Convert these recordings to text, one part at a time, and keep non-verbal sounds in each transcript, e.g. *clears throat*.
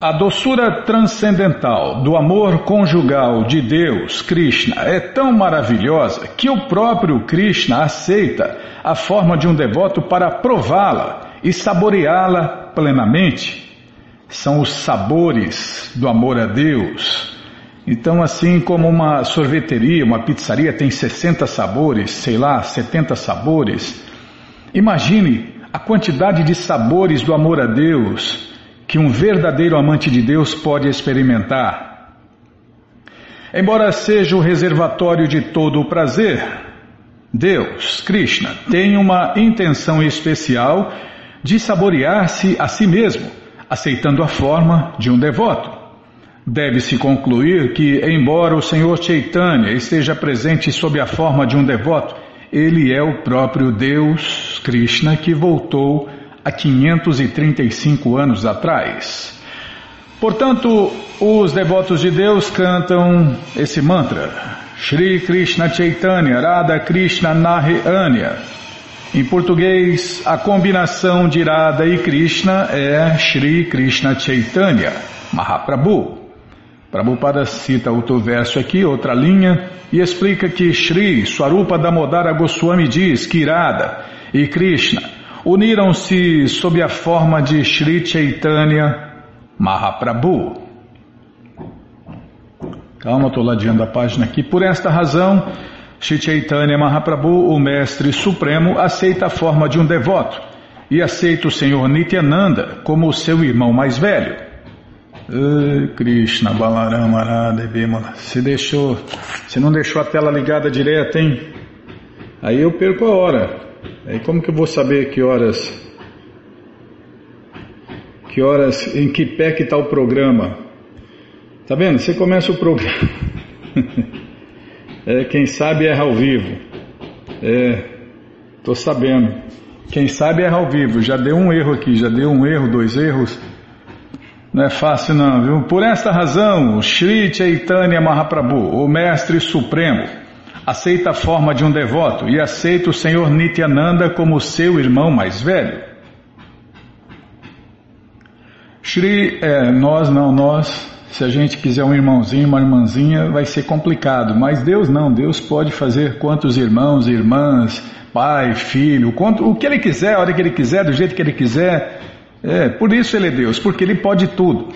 A doçura transcendental do amor conjugal de Deus, Krishna, é tão maravilhosa que o próprio Krishna aceita a forma de um devoto para prová-la e saboreá-la plenamente. São os sabores do amor a Deus. Então, assim como uma sorveteria, uma pizzaria tem 60 sabores, sei lá, 70 sabores, imagine a quantidade de sabores do amor a Deus que um verdadeiro amante de Deus pode experimentar. Embora seja o reservatório de todo o prazer, Deus, Krishna, tem uma intenção especial de saborear-se a si mesmo, aceitando a forma de um devoto. Deve-se concluir que, embora o Senhor Chaitanya esteja presente sob a forma de um devoto, ele é o próprio Deus, Krishna, que voltou há 535 anos atrás. Portanto, os devotos de Deus cantam esse mantra: Shri Krishna Chaitanya Radha Krishna Nahi Anya. Em português, a combinação de Radha e Krishna é Shri Krishna Chaitanya Mahaprabhu. Prabhupada cita outro verso aqui, outra linha, e explica que Shri Swarupa Damodara Goswami diz que Radha e Krishna uniram-se sob a forma de Sri Chaitanya Mahaprabhu. Calma, estou ladeando a página aqui. Por esta razão, Sri Chaitanya Mahaprabhu, o Mestre Supremo, aceita a forma de um devoto e aceita o Senhor Nityananda como seu irmão mais velho. Krishna Balarama Arada Se deixou, se não deixou a tela ligada direto, hein? Aí eu perco a hora. Aí como que eu vou saber que horas que horas, em que pé que está o programa? Tá vendo? Você começa o programa. *laughs* é, quem sabe erra ao vivo. É, tô sabendo. Quem sabe erra ao vivo. Já deu um erro aqui, já deu um erro, dois erros. Não é fácil não, viu? Por esta razão, Sri Chaitanya Mahaprabhu, o Mestre Supremo, aceita a forma de um devoto e aceita o Senhor Nityananda como seu irmão mais velho. Shri, é, nós não, nós, se a gente quiser um irmãozinho, uma irmãzinha, vai ser complicado, mas Deus não, Deus pode fazer quantos irmãos, irmãs, pai, filho, quanto, o que Ele quiser, a hora que Ele quiser, do jeito que Ele quiser, é, por isso Ele é Deus, porque Ele pode tudo.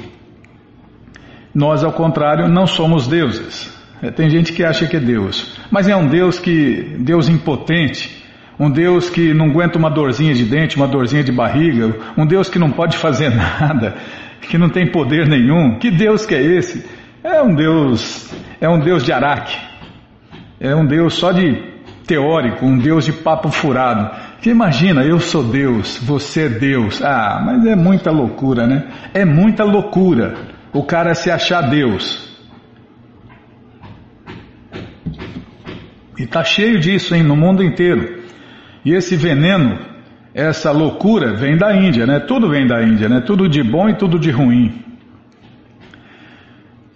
Nós, ao contrário, não somos deuses. É, tem gente que acha que é Deus, mas é um Deus que, Deus impotente, um Deus que não aguenta uma dorzinha de dente, uma dorzinha de barriga, um Deus que não pode fazer *laughs* nada, que não tem poder nenhum. Que Deus que é esse? É um Deus, é um Deus de Araque, é um Deus só de teórico, um Deus de papo furado. Que imagina, eu sou Deus, você é Deus. Ah, mas é muita loucura, né? É muita loucura o cara se achar Deus. E está cheio disso hein, no mundo inteiro. E esse veneno, essa loucura, vem da Índia, né? Tudo vem da Índia, né? Tudo de bom e tudo de ruim.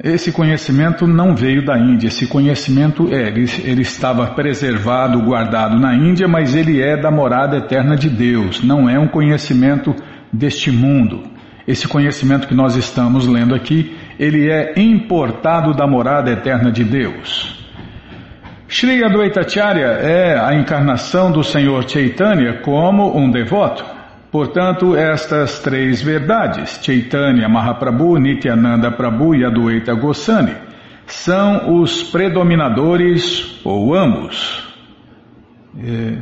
Esse conhecimento não veio da Índia, esse conhecimento é, ele, ele estava preservado, guardado na Índia, mas ele é da morada eterna de Deus, não é um conhecimento deste mundo. Esse conhecimento que nós estamos lendo aqui, ele é importado da morada eterna de Deus. Shri Advaitacharya é a encarnação do Senhor Chaitanya como um devoto. Portanto, estas três verdades, Chaitanya Mahaprabhu, Nityananda Prabhu e Advaita Goswami, são os predominadores ou ambos. É,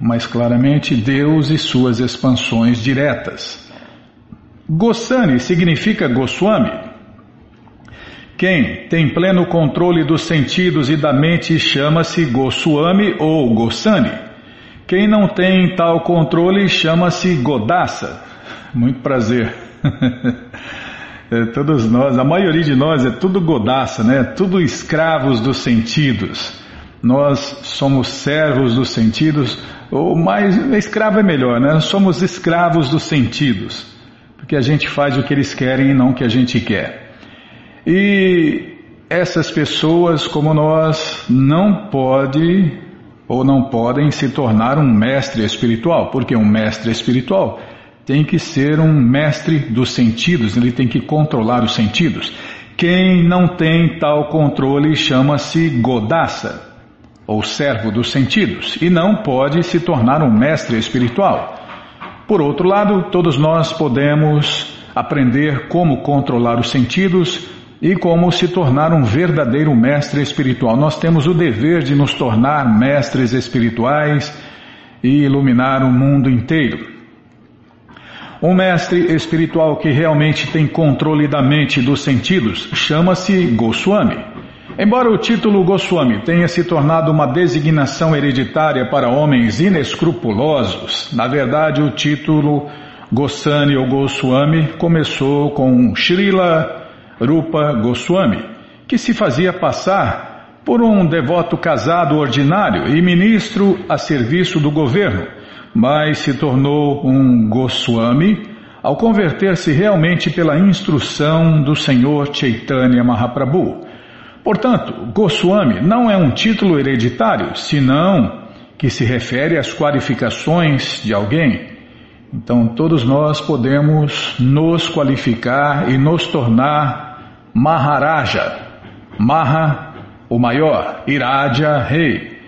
mais claramente, Deus e suas expansões diretas. Goswami significa Goswami, quem tem pleno controle dos sentidos e da mente chama-se Goswami ou Gosani. Quem não tem tal controle chama-se Godassa. Muito prazer. *laughs* é, todos nós, a maioria de nós é tudo Godassa, né? Tudo escravos dos sentidos. Nós somos servos dos sentidos, ou mais, escravo é melhor, né? Somos escravos dos sentidos, porque a gente faz o que eles querem e não o que a gente quer. E essas pessoas, como nós, não pode ou não podem se tornar um mestre espiritual, porque um mestre espiritual tem que ser um mestre dos sentidos, ele tem que controlar os sentidos. Quem não tem tal controle chama-se Godassa, ou servo dos sentidos, e não pode se tornar um mestre espiritual. Por outro lado, todos nós podemos aprender como controlar os sentidos e como se tornar um verdadeiro mestre espiritual. Nós temos o dever de nos tornar mestres espirituais e iluminar o mundo inteiro. Um mestre espiritual que realmente tem controle da mente e dos sentidos chama-se Goswami. Embora o título Goswami tenha se tornado uma designação hereditária para homens inescrupulosos, na verdade o título Goswami ou Goswami começou com Srila Rupa Goswami, que se fazia passar por um devoto casado ordinário e ministro a serviço do governo, mas se tornou um Goswami ao converter-se realmente pela instrução do Senhor Chaitanya Mahaprabhu. Portanto, Goswami não é um título hereditário, senão que se refere às qualificações de alguém. Então, todos nós podemos nos qualificar e nos tornar Maharaja. Maha, o maior, Iraja, rei.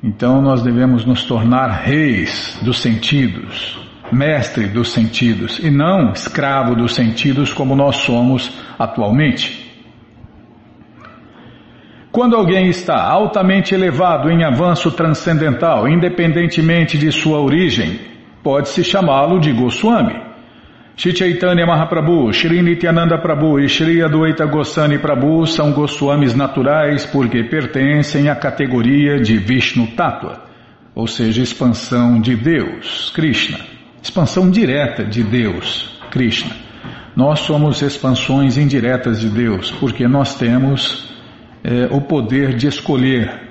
Então nós devemos nos tornar reis dos sentidos, mestre dos sentidos, e não escravo dos sentidos como nós somos atualmente. Quando alguém está altamente elevado em avanço transcendental, independentemente de sua origem, pode-se chamá-lo de Goswami. Shri Chaitanya Mahaprabhu, Shri Nityananda Prabhu e Shri Adwaita Goswami Prabhu são Goswamis naturais porque pertencem à categoria de Vishnu Tattva, ou seja, expansão de Deus, Krishna, expansão direta de Deus, Krishna. Nós somos expansões indiretas de Deus porque nós temos é, o poder de escolher.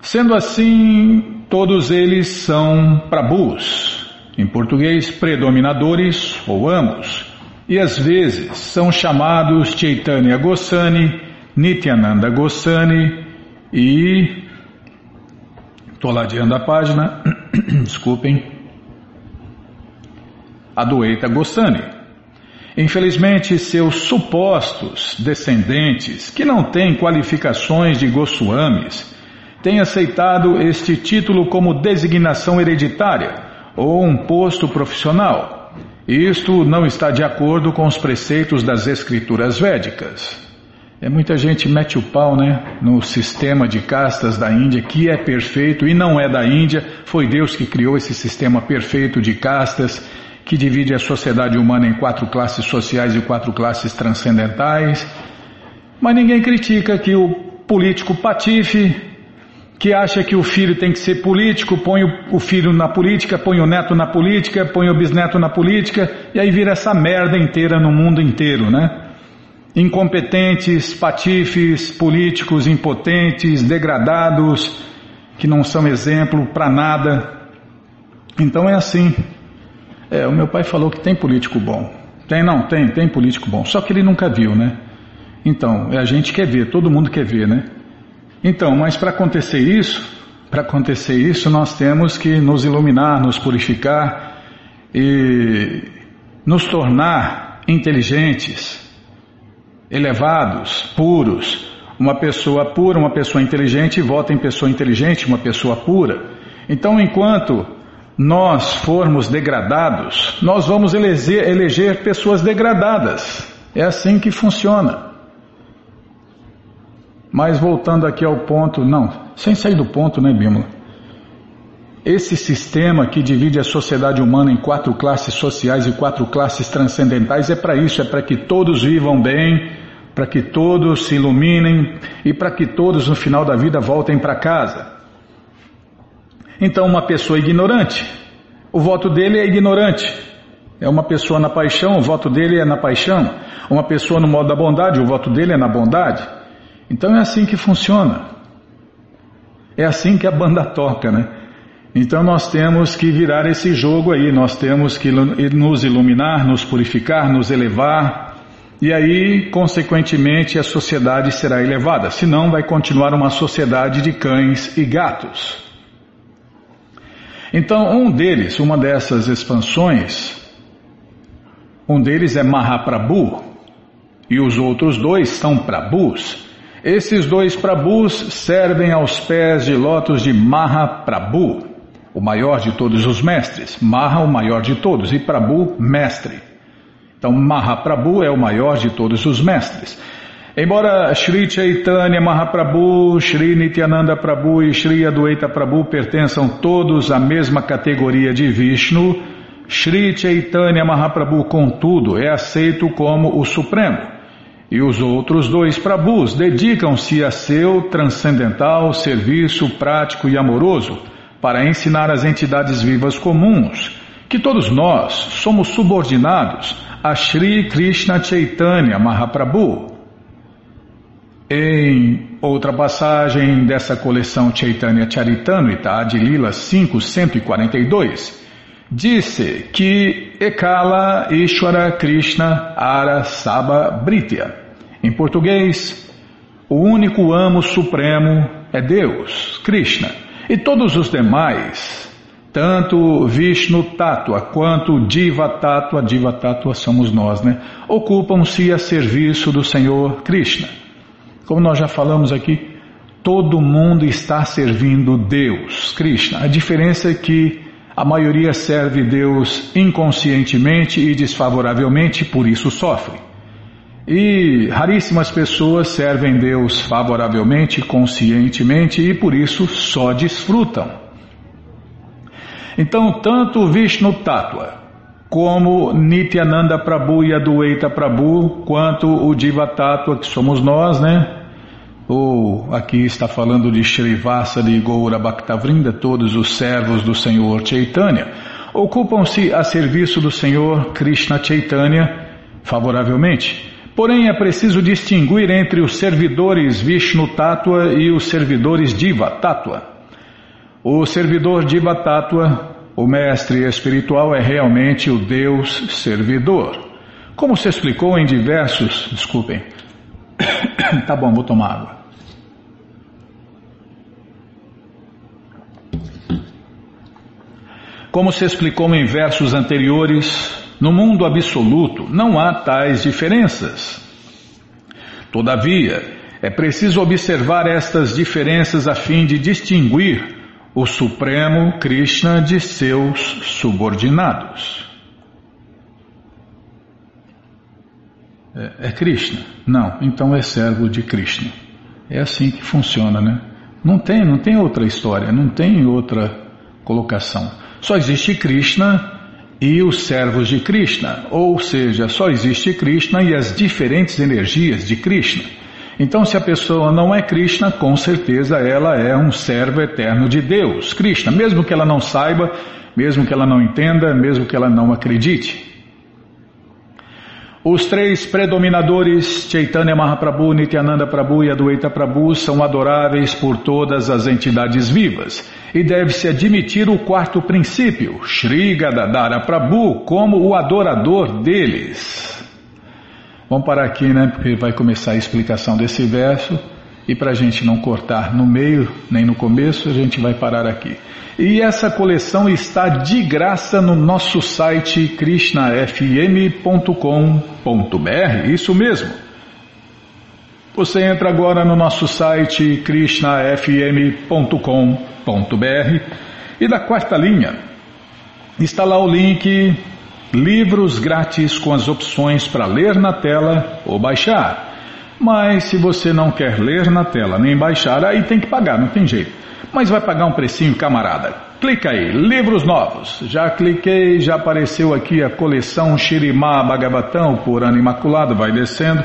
Sendo assim, todos eles são Prabhus, em português, predominadores ou ambos, e às vezes são chamados Chaitanya Goswami, Nityananda Goswami e. Estou ladeando a página, *clears throat* desculpem. Adueita Goswami. Infelizmente, seus supostos descendentes, que não têm qualificações de Goswamis, têm aceitado este título como designação hereditária ou um posto profissional. Isto não está de acordo com os preceitos das escrituras védicas. É muita gente mete o pau, né, no sistema de castas da Índia que é perfeito e não é da Índia. Foi Deus que criou esse sistema perfeito de castas que divide a sociedade humana em quatro classes sociais e quatro classes transcendentais. Mas ninguém critica que o político patife que acha que o filho tem que ser político, põe o filho na política, põe o neto na política, põe o bisneto na política, e aí vira essa merda inteira no mundo inteiro, né? Incompetentes, patifes, políticos impotentes, degradados, que não são exemplo para nada. Então é assim. É, o meu pai falou que tem político bom. Tem, não, tem, tem político bom. Só que ele nunca viu, né? Então, é a gente quer ver, todo mundo quer ver, né? Então, mas para acontecer isso, para acontecer isso, nós temos que nos iluminar, nos purificar e nos tornar inteligentes, elevados, puros. Uma pessoa pura, uma pessoa inteligente vota em pessoa inteligente, uma pessoa pura. Então, enquanto nós formos degradados, nós vamos eleger, eleger pessoas degradadas. É assim que funciona. Mas voltando aqui ao ponto, não, sem sair do ponto, né, Bímola? Esse sistema que divide a sociedade humana em quatro classes sociais e quatro classes transcendentais é para isso, é para que todos vivam bem, para que todos se iluminem e para que todos no final da vida voltem para casa. Então, uma pessoa ignorante, o voto dele é ignorante. É uma pessoa na paixão, o voto dele é na paixão. Uma pessoa no modo da bondade, o voto dele é na bondade. Então é assim que funciona. É assim que a banda toca, né? Então nós temos que virar esse jogo aí, nós temos que nos iluminar, nos purificar, nos elevar, e aí, consequentemente, a sociedade será elevada, senão vai continuar uma sociedade de cães e gatos. Então, um deles, uma dessas expansões, um deles é Mahaprabhu e os outros dois são Prabhus. Esses dois Prabhus servem aos pés de lótus de Mahaprabhu, o maior de todos os mestres. Maha, o maior de todos, e Prabhu, mestre. Então, Mahaprabhu é o maior de todos os mestres. Embora Sri Chaitanya Mahaprabhu, Sri Nityananda Prabhu e Sri Adwaita Prabhu pertençam todos à mesma categoria de Vishnu, Sri Chaitanya Mahaprabhu, contudo, é aceito como o Supremo. E os outros dois Prabhus dedicam-se a seu transcendental serviço prático e amoroso para ensinar às entidades vivas comuns que todos nós somos subordinados a Sri Krishna Chaitanya Mahaprabhu. Em outra passagem dessa coleção Chaitanya Charitamrita, de Lila 5142, disse que Ekala Ishwara Krishna Ara Saba Britya. Em português, o único amo supremo é Deus, Krishna, e todos os demais, tanto Vishnu Tattva quanto Diva Tattva, Diva Tattva somos nós, né? Ocupam-se a serviço do Senhor Krishna. Como nós já falamos aqui, todo mundo está servindo Deus, Krishna. A diferença é que a maioria serve Deus inconscientemente e desfavoravelmente, por isso sofre. E raríssimas pessoas servem Deus favoravelmente, conscientemente e por isso só desfrutam. Então, tanto Vishnu Tattva como Nityananda Prabhu e Adueita Prabhu, quanto o Diva Tattva, que somos nós, né? Ou aqui está falando de Srivasa de Goura Bhaktavrinda, todos os servos do Senhor Chaitanya, ocupam-se a serviço do Senhor Krishna Chaitanya favoravelmente. Porém, é preciso distinguir entre os servidores Vishnu Tattva e os servidores Diva Tattva. O servidor Diva Tattva, o mestre espiritual, é realmente o Deus servidor. Como se explicou em diversos, desculpem, *coughs* tá bom, vou tomar água. Como se explicou em versos anteriores, no mundo absoluto não há tais diferenças. Todavia, é preciso observar estas diferenças a fim de distinguir o Supremo Krishna de seus subordinados. É, é Krishna? Não, então é servo de Krishna. É assim que funciona, né? Não tem, não tem outra história, não tem outra colocação. Só existe Krishna e os servos de Krishna, ou seja, só existe Krishna e as diferentes energias de Krishna. Então, se a pessoa não é Krishna, com certeza ela é um servo eterno de Deus, Krishna, mesmo que ela não saiba, mesmo que ela não entenda, mesmo que ela não acredite. Os três predominadores, Chaitanya Mahaprabhu, Nityananda Prabhu e Adwaita Prabhu, são adoráveis por todas as entidades vivas. E deve-se admitir o quarto princípio, Sri Gadadara Prabhu, como o adorador deles. Vamos parar aqui, né? Porque vai começar a explicação desse verso. E para a gente não cortar no meio nem no começo, a gente vai parar aqui. E essa coleção está de graça no nosso site krishnafm.com.br. Isso mesmo. Você entra agora no nosso site krishnafm.com.br e da quarta linha está lá o link Livros grátis com as opções para ler na tela ou baixar. Mas se você não quer ler na tela nem baixar, aí tem que pagar, não tem jeito mas vai pagar um precinho, camarada. Clica aí, livros novos. Já cliquei, já apareceu aqui a coleção Shirimá Bhagavatam por ano imaculado, vai descendo.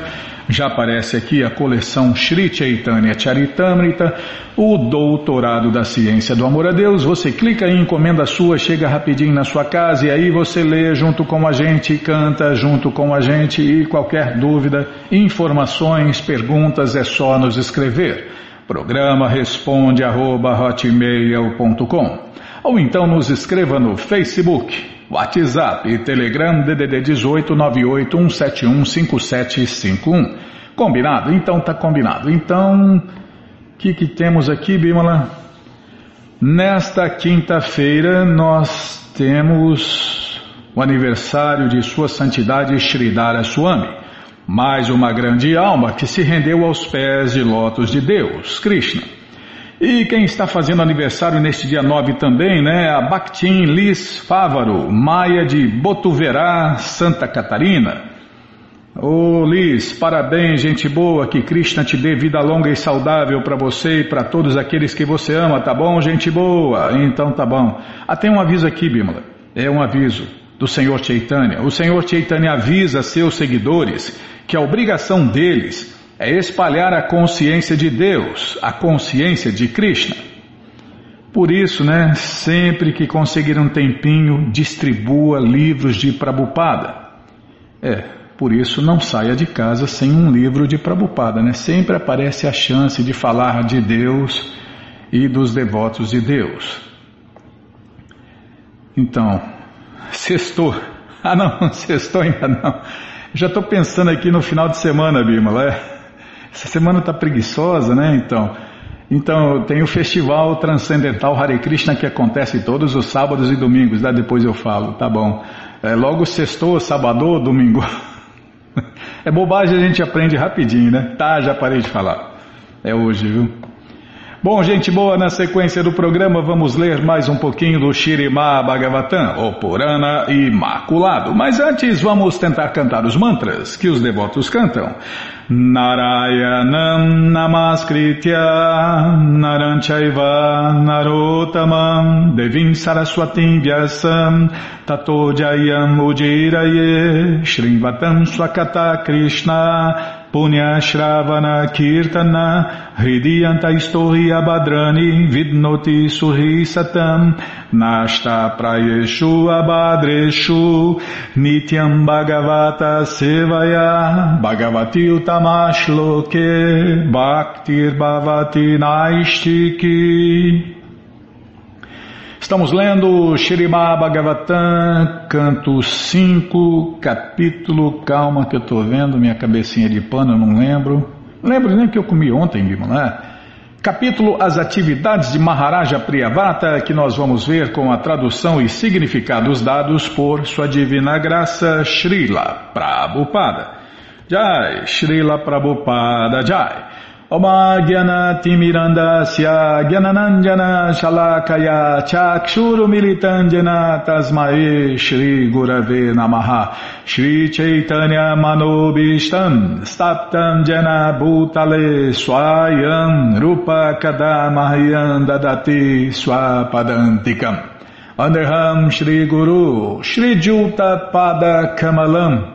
Já aparece aqui a coleção Sri Chaitanya Charitamrita, o Doutorado da Ciência do Amor a Deus. Você clica aí, encomenda sua, chega rapidinho na sua casa e aí você lê junto com a gente, canta junto com a gente e qualquer dúvida, informações, perguntas é só nos escrever. Programa responde arroba hotmail.com ou então nos escreva no Facebook, WhatsApp e Telegram DDD 18 981715751. Combinado? Então tá combinado. Então, o que, que temos aqui, Bimala? Nesta quinta-feira nós temos o aniversário de Sua Santidade Sridhara Swami, mais uma grande alma que se rendeu aos pés de lotos de Deus, Krishna. E quem está fazendo aniversário neste dia 9 também, né? A Bactin Liz Fávaro, Maia de Botuverá, Santa Catarina. Ô Liz, parabéns, gente boa, que Krishna te dê vida longa e saudável para você e para todos aqueles que você ama, tá bom, gente boa? Então tá bom. Ah, tem um aviso aqui, Bimala. É um aviso do Senhor Chaitanya. O Senhor Chaitanya avisa seus seguidores que a obrigação deles é espalhar a consciência de Deus, a consciência de Krishna. Por isso, né, sempre que conseguir um tempinho, distribua livros de Prabhupada. É, por isso não saia de casa sem um livro de Prabhupada, né? Sempre aparece a chance de falar de Deus e dos devotos de Deus. Então, *laughs* sextou. Ah não, *laughs* sextou ainda não. Já estou pensando aqui no final de semana, Bimala. É? Essa semana está preguiçosa, né? Então, então tem o festival transcendental Hare Krishna que acontece todos os sábados e domingos. Né? Depois eu falo, tá bom? É, logo sextou, sábado, domingo. *laughs* É bobagem, a gente aprende rapidinho, né? Tá, já parei de falar. É hoje, viu? Bom, gente boa, na sequência do programa vamos ler mais um pouquinho do Shirima Bhagavatam, o Purana Imaculado. Mas antes vamos tentar cantar os mantras que os devotos cantam. Narayanam Namaskritya Naranchaiva Narotamam Devim Saraswatim Vyasam Tato Jayam Ujiraye Shrivatam Swakata Krishna Punya Shravana Kirtana Hridiyanta Istohi Abadrani Vidnoti Suhi Satam Nashta Prayeshu Abadreshu Nityam Bhagavata Sevaya Bhagavati Utamashloke Bhaktir Bhavati Naistiki Estamos lendo Shirimá Bhagavatam, canto 5, capítulo, calma que eu estou vendo, minha cabecinha de pano, eu não lembro. Lembro nem que eu comi ontem, né? Capítulo As Atividades de Maharaja Priyavata, que nós vamos ver com a tradução e significados dados por Sua Divina Graça Srila Prabhupada. Jai, Srila Prabhupada Jai. Oma Mirandasya Gyananandjana Shalakaya Chakshuru Militandjana Tasmae Shri Gurave Namaha. Shri Chaitanya Manobishtam Staptam Jana Bhutale Swayam Rupa Kadamahyam Dadati Swapadantikam. Andeham Shri Guru Shri Juta Pada Kamalam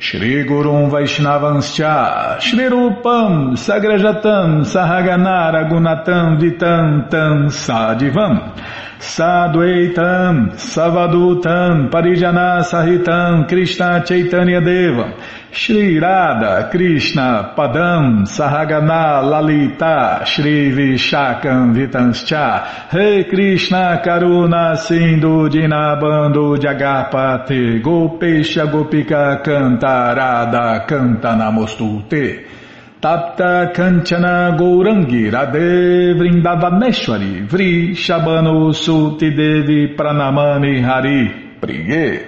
Shri Gurum Vaishnavanscha Shri Rupam Sagrajatam Sahaganara Gunatam Vitam Tam Sadivam Sadvaitam Savadutam Parijana Sahitam Krishna Chaitanya Devam Shri Radha Krishna Padam Sahagana Lalita Shri Vishakam Vitanscha Rei Krishna Karuna Sindhu Dinabando Jagapate Gopesha Gopika Cantarada Canta Namostute Tapta Kanchana Gourangi Radhe Vrindavaneshwari Vri Shabano Suti Devi Pranamani Hari. Priye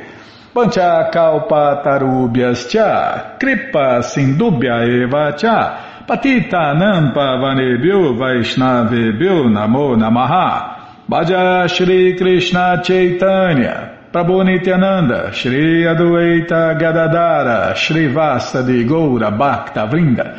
Pancha Kalpa Tarubhyas Cha Kripa Sindubhya Eva Cha Patita Nampa Vanebhyo Vaishnavebhyo Namo Namaha. Bhaja Shri Krishna Chaitanya Prabhu Nityananda, Shri Adueita Gadadara, Shri Vasa de Goura Bhakta Vrinda,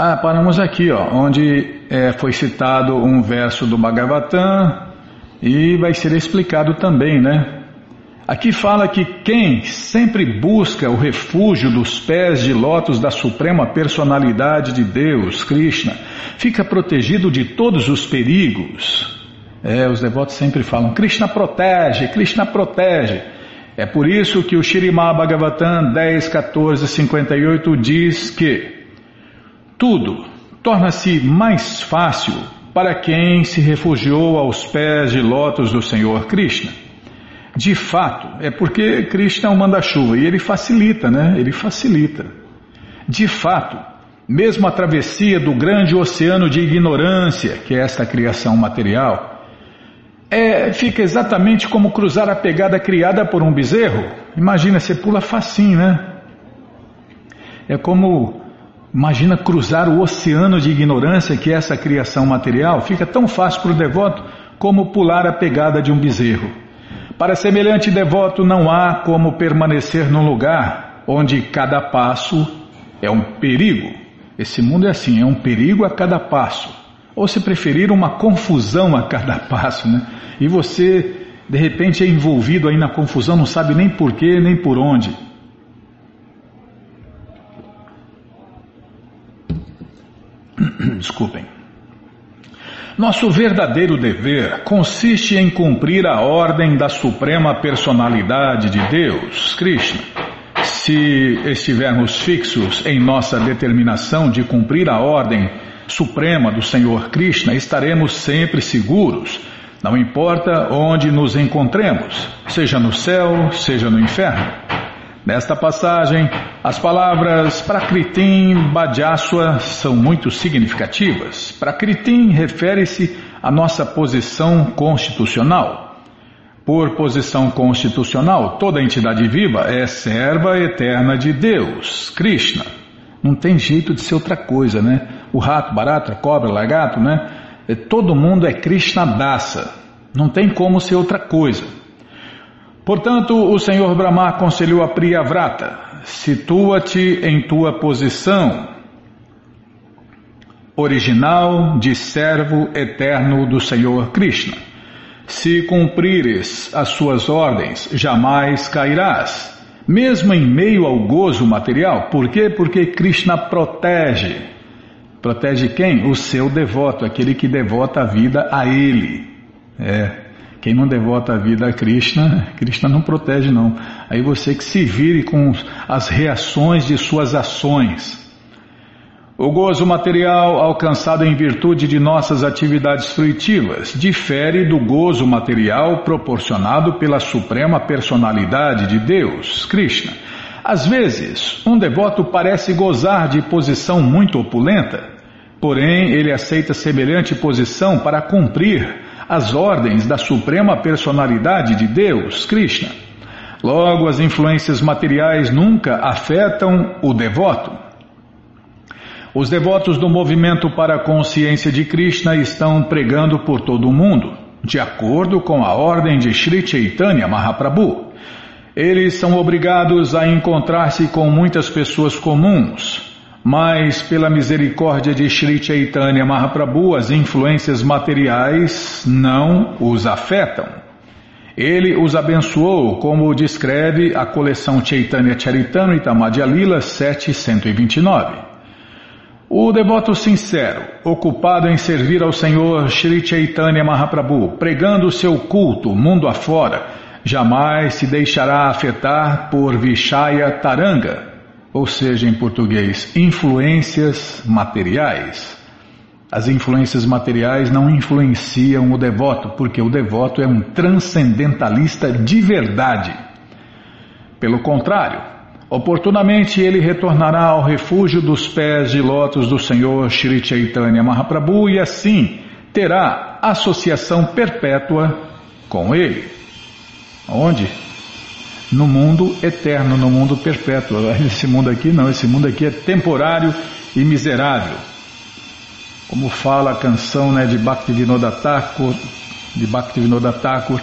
Ah, paramos aqui, ó, onde é, foi citado um verso do Bhagavatam e vai ser explicado também, né? Aqui fala que quem sempre busca o refúgio dos pés de lótus da suprema personalidade de Deus, Krishna, fica protegido de todos os perigos. É, os devotos sempre falam: Krishna protege, Krishna protege. É por isso que o Shirimá Bhagavatam 10, 14, 58 diz que tudo torna-se mais fácil para quem se refugiou aos pés de lótus do Senhor Krishna. De fato, é porque Krishna é o manda-chuva e ele facilita, né? Ele facilita. De fato, mesmo a travessia do grande oceano de ignorância, que é esta criação material, é, fica exatamente como cruzar a pegada criada por um bezerro. Imagina, você pula facinho, né? É como Imagina cruzar o oceano de ignorância que é essa criação material, fica tão fácil para o devoto como pular a pegada de um bezerro. Para semelhante devoto, não há como permanecer num lugar onde cada passo é um perigo. Esse mundo é assim, é um perigo a cada passo. Ou se preferir, uma confusão a cada *laughs* passo, né? E você, de repente, é envolvido aí na confusão, não sabe nem porquê, nem por onde. *clears throat* Desculpem. Nosso verdadeiro dever consiste em cumprir a ordem da Suprema Personalidade de Deus, Krishna. Se estivermos fixos em nossa determinação de cumprir a ordem suprema do Senhor Krishna, estaremos sempre seguros, não importa onde nos encontremos, seja no céu, seja no inferno. Nesta passagem, as palavras Prakritim Bhajaswa são muito significativas. Prakritim refere-se à nossa posição constitucional. Por posição constitucional, toda entidade viva é serva eterna de Deus, Krishna. Não tem jeito de ser outra coisa, né? O rato, barata, cobra, lagarto, né? É, todo mundo é Krishna Dasa. Não tem como ser outra coisa. Portanto, o Senhor Brahma aconselhou a Priyavrata: situa-te em tua posição original de servo eterno do Senhor Krishna. Se cumprires as suas ordens, jamais cairás, mesmo em meio ao gozo material. Por quê? Porque Krishna protege. Protege quem? O seu devoto, aquele que devota a vida a ele. É. Quem não devota a vida a Krishna, Krishna não protege não. Aí você que se vire com as reações de suas ações. O gozo material alcançado em virtude de nossas atividades fruitivas difere do gozo material proporcionado pela suprema personalidade de Deus, Krishna. Às vezes, um devoto parece gozar de posição muito opulenta, porém ele aceita semelhante posição para cumprir as ordens da Suprema Personalidade de Deus, Krishna. Logo, as influências materiais nunca afetam o devoto. Os devotos do movimento para a consciência de Krishna estão pregando por todo o mundo, de acordo com a ordem de Sri Chaitanya Mahaprabhu. Eles são obrigados a encontrar-se com muitas pessoas comuns, mas pela misericórdia de Sri Chaitanya Mahaprabhu, as influências materiais não os afetam. Ele os abençoou, como descreve a coleção Chaitanya Charitamrita Madhya Lila 729. O devoto sincero, ocupado em servir ao Senhor Sri Chaitanya Mahaprabhu, pregando seu culto mundo afora, jamais se deixará afetar por Vishaya Taranga, ou seja, em português, influências materiais. As influências materiais não influenciam o devoto, porque o devoto é um transcendentalista de verdade. Pelo contrário, oportunamente ele retornará ao refúgio dos pés de lótus do Senhor Sri Chaitanya Mahaprabhu e assim terá associação perpétua com ele. Onde? No mundo eterno, no mundo perpétuo. *laughs* Esse mundo aqui não, esse mundo aqui é temporário e miserável. Como fala a canção né, de Bhaktivinoda Thakur, de Bhaktivinoda Thakur,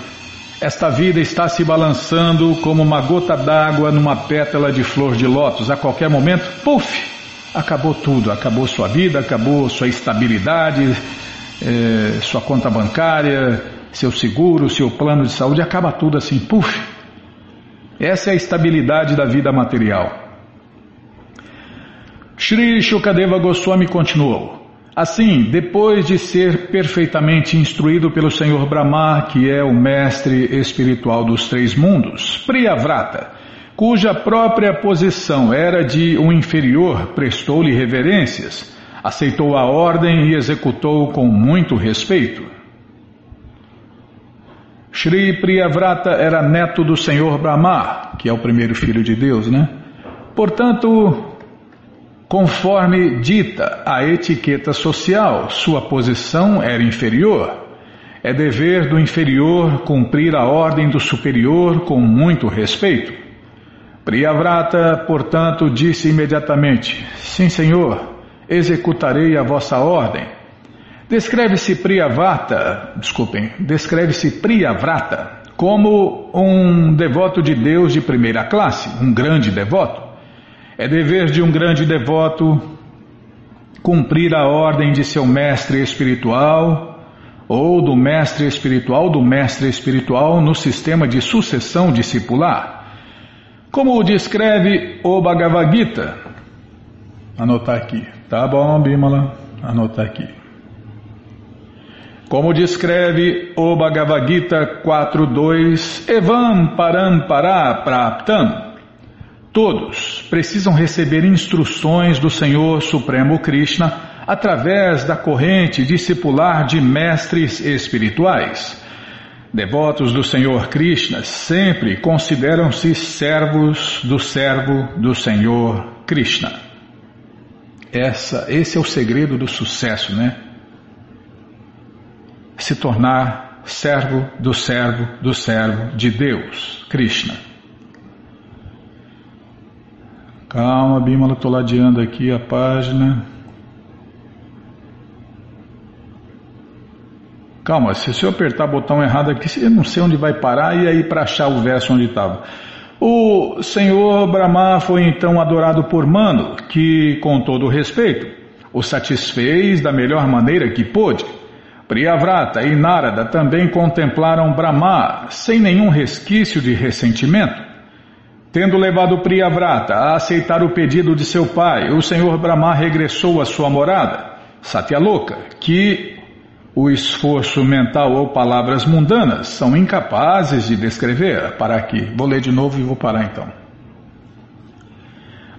esta vida está se balançando como uma gota d'água numa pétala de flor de lótus. A qualquer momento, puf, acabou tudo. Acabou sua vida, acabou sua estabilidade, é, sua conta bancária, seu seguro, seu plano de saúde, acaba tudo assim, puf, essa é a estabilidade da vida material. Shri Shukadeva Goswami continuou. Assim, depois de ser perfeitamente instruído pelo Senhor Brahma, que é o mestre espiritual dos três mundos, Priyavrata, cuja própria posição era de um inferior, prestou-lhe reverências, aceitou a ordem e executou com muito respeito. Shri Priyavrata era neto do Senhor Brahma, que é o primeiro filho de Deus, né? Portanto, Conforme dita a etiqueta social, sua posição era inferior. É dever do inferior cumprir a ordem do superior com muito respeito. Priyavrata, portanto, disse imediatamente: Sim, senhor, executarei a vossa ordem. Descreve-se Priyavrata, desculpem, descreve-se Priyavrata como um devoto de Deus de primeira classe, um grande devoto. É dever de um grande devoto cumprir a ordem de seu mestre espiritual ou do mestre espiritual do mestre espiritual no sistema de sucessão discipular. Como o descreve o Bhagavad Gita. Anotar aqui. Tá bom, Bimala? Anotar aqui. Como descreve o Bhagavad Gita 4.2, Evam Parampara Praptam. Todos precisam receber instruções do Senhor Supremo Krishna através da corrente discipular de mestres espirituais. Devotos do Senhor Krishna sempre consideram-se servos do servo do Senhor Krishna. Essa, esse é o segredo do sucesso, né? Se tornar servo do servo do servo de Deus, Krishna. Calma, Bímola, estou ladeando aqui a página. Calma, se eu apertar o botão errado aqui, eu não sei onde vai parar e aí para achar o verso onde estava. O Senhor Brahma foi então adorado por Mano, que, com todo respeito, o satisfez da melhor maneira que pôde. Priyavrata e Narada também contemplaram Brahma sem nenhum resquício de ressentimento. Tendo levado Priyavrata a aceitar o pedido de seu pai, o senhor Brahma regressou à sua morada, Satyaloka, que o esforço mental ou palavras mundanas são incapazes de descrever. Para aqui, vou ler de novo e vou parar então.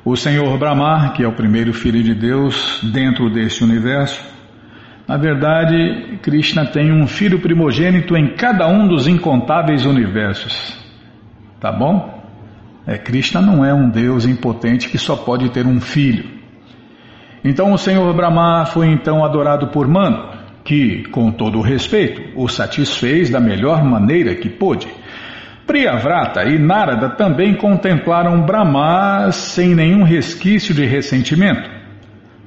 O senhor Brahma, que é o primeiro filho de Deus dentro deste universo, na verdade, Krishna tem um filho primogênito em cada um dos incontáveis universos. Tá bom? É, Krishna não é um Deus impotente que só pode ter um filho. Então o Senhor Brahma foi então adorado por Mano, que, com todo o respeito, o satisfez da melhor maneira que pôde. Priyavrata e Narada também contemplaram Brahma sem nenhum resquício de ressentimento.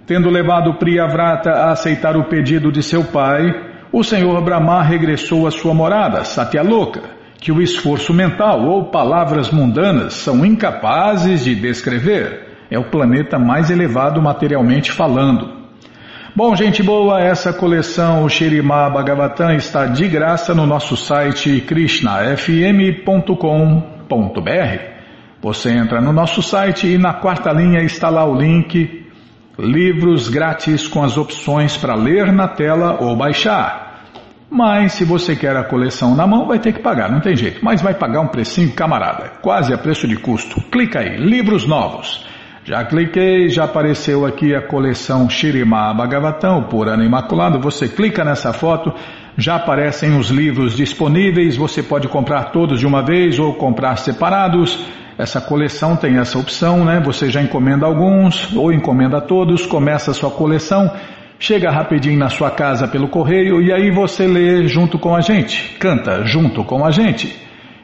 Tendo levado Priyavrata a aceitar o pedido de seu pai, o Senhor Brahma regressou à sua morada, Satyaloka, que o esforço mental ou palavras mundanas são incapazes de descrever. É o planeta mais elevado materialmente falando. Bom, gente boa, essa coleção o Bhagavatam está de graça no nosso site krishnafm.com.br. Você entra no nosso site e na quarta linha está lá o link Livros grátis com as opções para ler na tela ou baixar. Mas se você quer a coleção na mão, vai ter que pagar, não tem jeito. Mas vai pagar um precinho camarada, quase a preço de custo. Clica aí, livros novos. Já cliquei, já apareceu aqui a coleção Shirima Bhagavatam, por ano imaculado. Você clica nessa foto, já aparecem os livros disponíveis. Você pode comprar todos de uma vez ou comprar separados. Essa coleção tem essa opção, né? Você já encomenda alguns ou encomenda todos, começa a sua coleção Chega rapidinho na sua casa pelo correio e aí você lê junto com a gente, canta junto com a gente.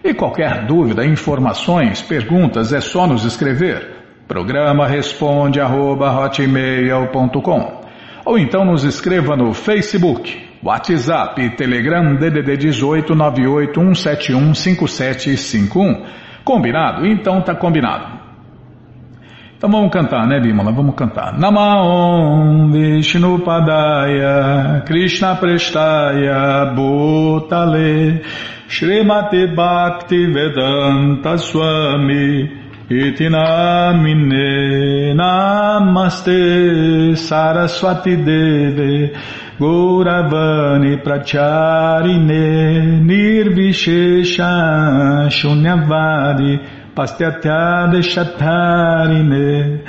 E qualquer dúvida, informações, perguntas, é só nos escrever. Programa responde arroba, ou então nos escreva no Facebook, WhatsApp, Telegram DDD 18 98 171 5751. Combinado? Então tá combinado. Então vamos cantar, né, Bimala? Vamos cantar. Namaon Vishnu Padaya Krishna Prestaya Bhutale Srimati Bhakti Vedanta Swami iti namine namaste saraswati deve Gauravani pracharine nirvishesha shunyavadi pastyatya shatarine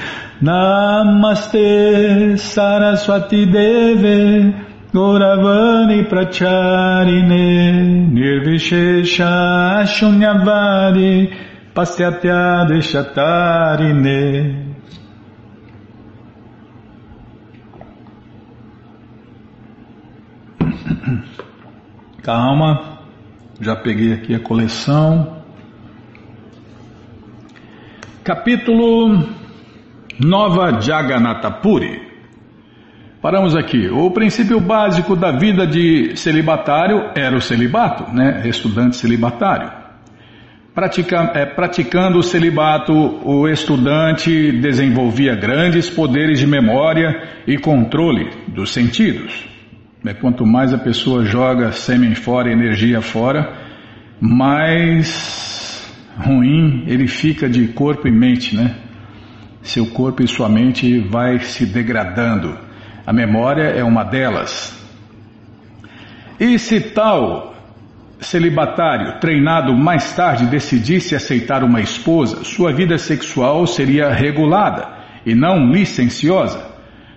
Namaste Saraswati Deve Gauravani Pracharine Nirvishesha Shunyavadi Pastyatya Deshatarine *coughs* Calma, já peguei aqui a coleção. Capítulo Nova Jagannatha Puri. Paramos aqui. O princípio básico da vida de celibatário era o celibato, né? Estudante celibatário. Pratica, é, praticando o celibato, o estudante desenvolvia grandes poderes de memória e controle dos sentidos. É, quanto mais a pessoa joga sêmen fora, energia fora, mais ruim ele fica de corpo e mente, né? seu corpo e sua mente vai se degradando. A memória é uma delas. E se tal celibatário, treinado mais tarde, decidisse aceitar uma esposa, sua vida sexual seria regulada e não licenciosa.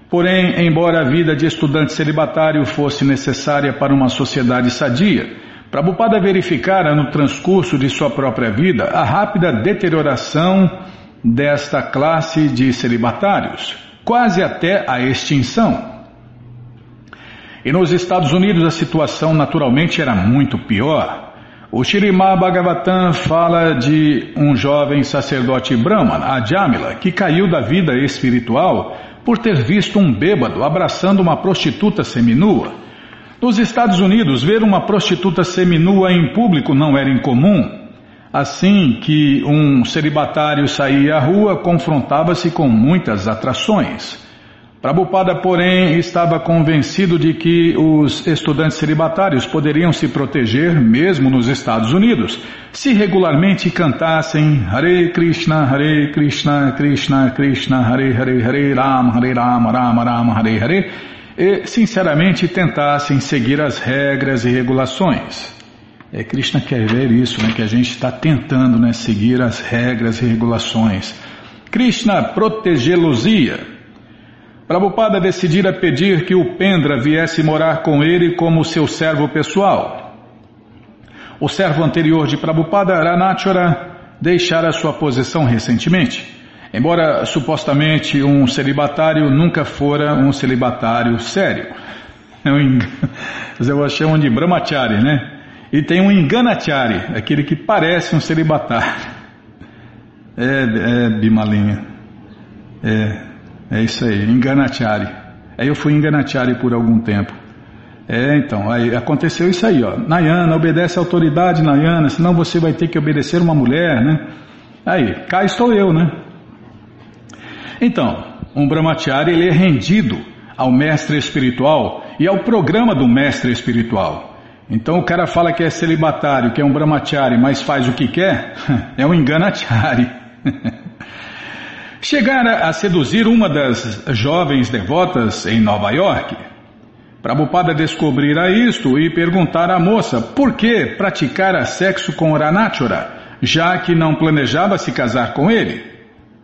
Porém, embora a vida de estudante celibatário fosse necessária para uma sociedade sadia, Prabhupada verificara no transcurso de sua própria vida a rápida deterioração desta classe de celibatários, quase até a extinção. E nos Estados Unidos a situação naturalmente era muito pior. O Shirimá Bhagavatam fala de um jovem sacerdote Brahman, Ajamila, que caiu da vida espiritual por ter visto um bêbado abraçando uma prostituta seminua. Nos Estados Unidos, ver uma prostituta seminua em público não era incomum. Assim que um celibatário saía à rua, confrontava-se com muitas atrações. Prabhupada, porém, estava convencido de que os estudantes celibatários poderiam se proteger mesmo nos Estados Unidos, se regularmente cantassem Hare Krishna, Hare Krishna, Krishna Krishna, Hare Hare, Hare Rama, Hare Rama, Rama Rama, Hare Hare, e sinceramente tentassem seguir as regras e regulações. É, Krishna quer ver isso, né, que a gente está tentando né, seguir as regras e regulações. Krishna protegê-los-ia. Prabhupada decidira pedir que o Pendra viesse morar com ele como seu servo pessoal. O servo anterior de Prabhupada, Ranachara, deixara sua posição recentemente. Embora supostamente um celibatário, nunca fora um celibatário sério. Eu, eu chamo de brahmachari, né? E tem um enganachari, aquele que parece um celibatário. É, é Bimalinha. É, é isso aí, enganachari. Aí eu fui enganachari por algum tempo. É, então, aí aconteceu isso aí, ó. Nayana, obedece a autoridade, Nayana, senão você vai ter que obedecer uma mulher, né? Aí, cá estou eu, né? Então, um brahmachari ele é rendido ao mestre espiritual e ao programa do mestre espiritual. Então o cara fala que é celibatário, que é um brahmachari, mas faz o que quer, *laughs* é um enganachari. *laughs* Chegara a seduzir uma das jovens devotas em Nova York. Prabhupada descobrira isto e perguntara à moça por que praticara sexo com Ranachura, já que não planejava se casar com ele.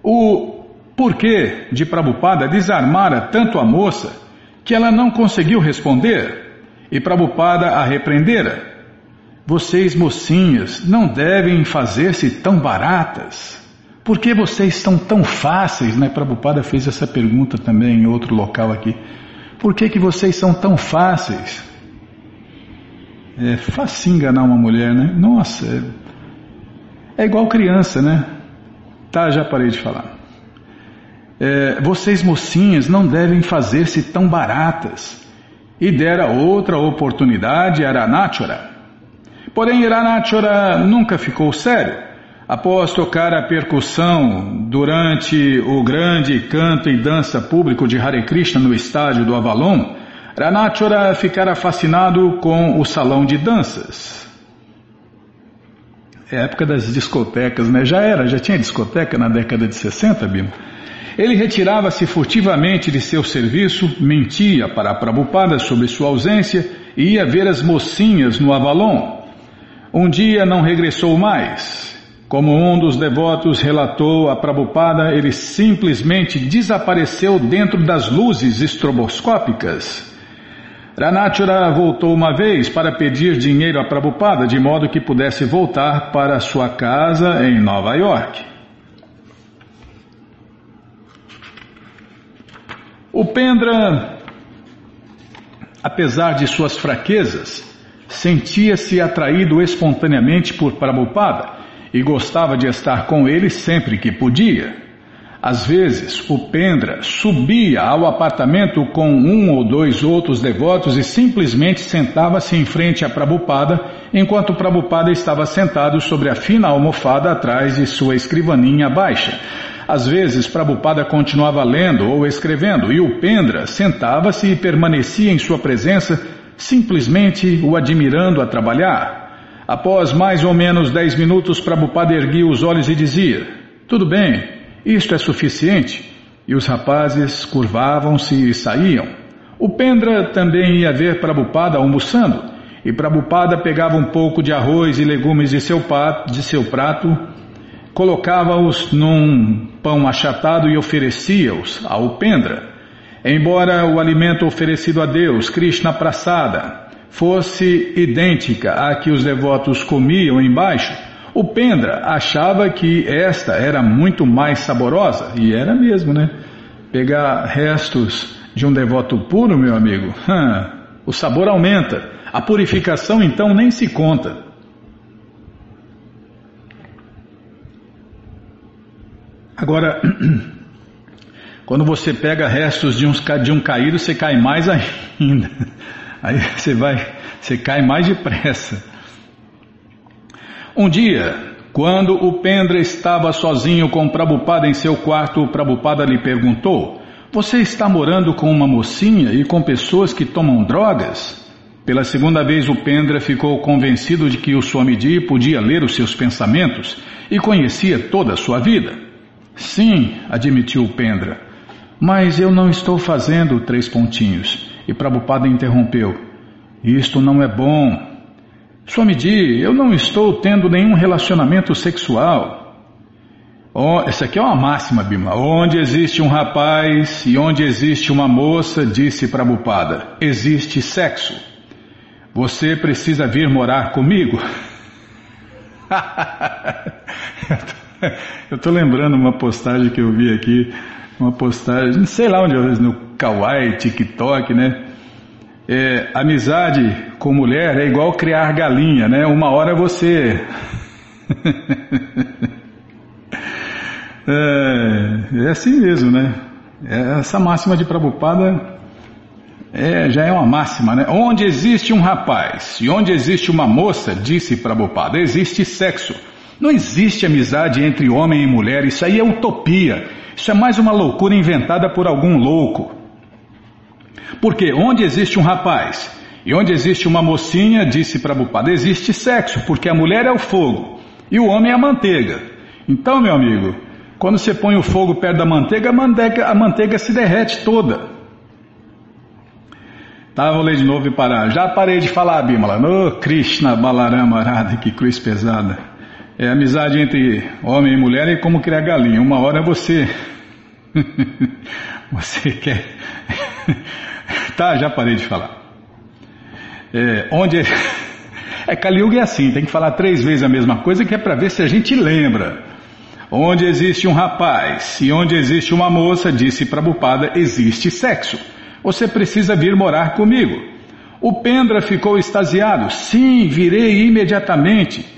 O porquê de Prabhupada desarmara tanto a moça que ela não conseguiu responder. E Prabhupada a repreendera. Vocês, mocinhas, não devem fazer-se tão baratas. Por que vocês estão tão fáceis? Né? Prabhupada fez essa pergunta também em outro local aqui. Por que, que vocês são tão fáceis? É fácil enganar uma mulher, né? Nossa, é, é igual criança, né? Tá, já parei de falar. É, vocês mocinhas não devem fazer-se tão baratas e dera outra oportunidade a Aranachora. Porém, Aranachora nunca ficou sério. Após tocar a percussão durante o grande canto e dança público de Hare Krishna no estádio do Avalon, Ranachora ficara fascinado com o salão de danças. É época das discotecas, né? Já era, já tinha discoteca na década de 60, Bima. Ele retirava-se furtivamente de seu serviço, mentia para a Prabhupada sobre sua ausência e ia ver as mocinhas no Avalon. Um dia não regressou mais. Como um dos devotos relatou a Prabhupada, ele simplesmente desapareceu dentro das luzes estroboscópicas. Ranachura voltou uma vez para pedir dinheiro a Prabhupada de modo que pudesse voltar para sua casa em Nova York. O Pendra, apesar de suas fraquezas, sentia-se atraído espontaneamente por Prabhupada e gostava de estar com ele sempre que podia. Às vezes, o Pendra subia ao apartamento com um ou dois outros devotos e simplesmente sentava-se em frente a Prabhupada, enquanto Prabhupada estava sentado sobre a fina almofada atrás de sua escrivaninha baixa. Às vezes, Prabhupada continuava lendo ou escrevendo e o Pendra sentava-se e permanecia em sua presença, simplesmente o admirando a trabalhar. Após mais ou menos dez minutos, Prabhupada erguia os olhos e dizia: Tudo bem, isto é suficiente? E os rapazes curvavam-se e saíam. O Pendra também ia ver Prabupada almoçando, e Prabupada pegava um pouco de arroz e legumes de seu, prato, de seu prato, colocava-os num pão achatado e oferecia-os ao Pendra. Embora o alimento oferecido a Deus, Krishna Prasada, fosse idêntica à que os devotos comiam embaixo, o Pendra achava que esta era muito mais saborosa, e era mesmo, né? Pegar restos de um devoto puro, meu amigo, hum, o sabor aumenta. A purificação então nem se conta. Agora, *clears throat* quando você pega restos de, uns, de um caído, você cai mais *laughs* ainda. Aí *laughs* você vai, você cai mais depressa. Um dia, quando o Pendra estava sozinho com Prabupada em seu quarto, Prabupada lhe perguntou: Você está morando com uma mocinha e com pessoas que tomam drogas? Pela segunda vez, o Pendra ficou convencido de que o Swamiji podia ler os seus pensamentos e conhecia toda a sua vida. Sim, admitiu o Pendra, mas eu não estou fazendo três pontinhos. E Prabhupada interrompeu: Isto não é bom. Swamiji, eu não estou tendo nenhum relacionamento sexual. Oh, essa aqui é uma máxima, Bima. Onde existe um rapaz e onde existe uma moça, disse Prabhupada, existe sexo. Você precisa vir morar comigo? *laughs* eu estou lembrando uma postagem que eu vi aqui, uma postagem, sei lá onde no Kawaii, TikTok, né? É, amizade com mulher é igual criar galinha, né? Uma hora você. *laughs* é, é, assim mesmo, né? É, essa máxima de Prabhupada é, já é uma máxima, né? Onde existe um rapaz e onde existe uma moça, disse Prabhupada, existe sexo. Não existe amizade entre homem e mulher, isso aí é utopia. Isso é mais uma loucura inventada por algum louco. Porque onde existe um rapaz e onde existe uma mocinha, disse Prabhupada, existe sexo, porque a mulher é o fogo e o homem é a manteiga. Então, meu amigo, quando você põe o fogo perto da manteiga, a manteiga, a manteiga se derrete toda. Tá, vou ler de novo e parar. Já parei de falar, Bimala. Ô, oh, Krishna Balarama Arada, que cruz pesada. É amizade entre homem e mulher e como criar galinha. Uma hora você. *laughs* você quer. *laughs* Tá, já parei de falar. É, onde. É, *laughs* Kali Yuga é assim, tem que falar três vezes a mesma coisa que é para ver se a gente lembra. Onde existe um rapaz e onde existe uma moça, disse Prabhupada, existe sexo. Você precisa vir morar comigo. O Pendra ficou extasiado. Sim, virei imediatamente.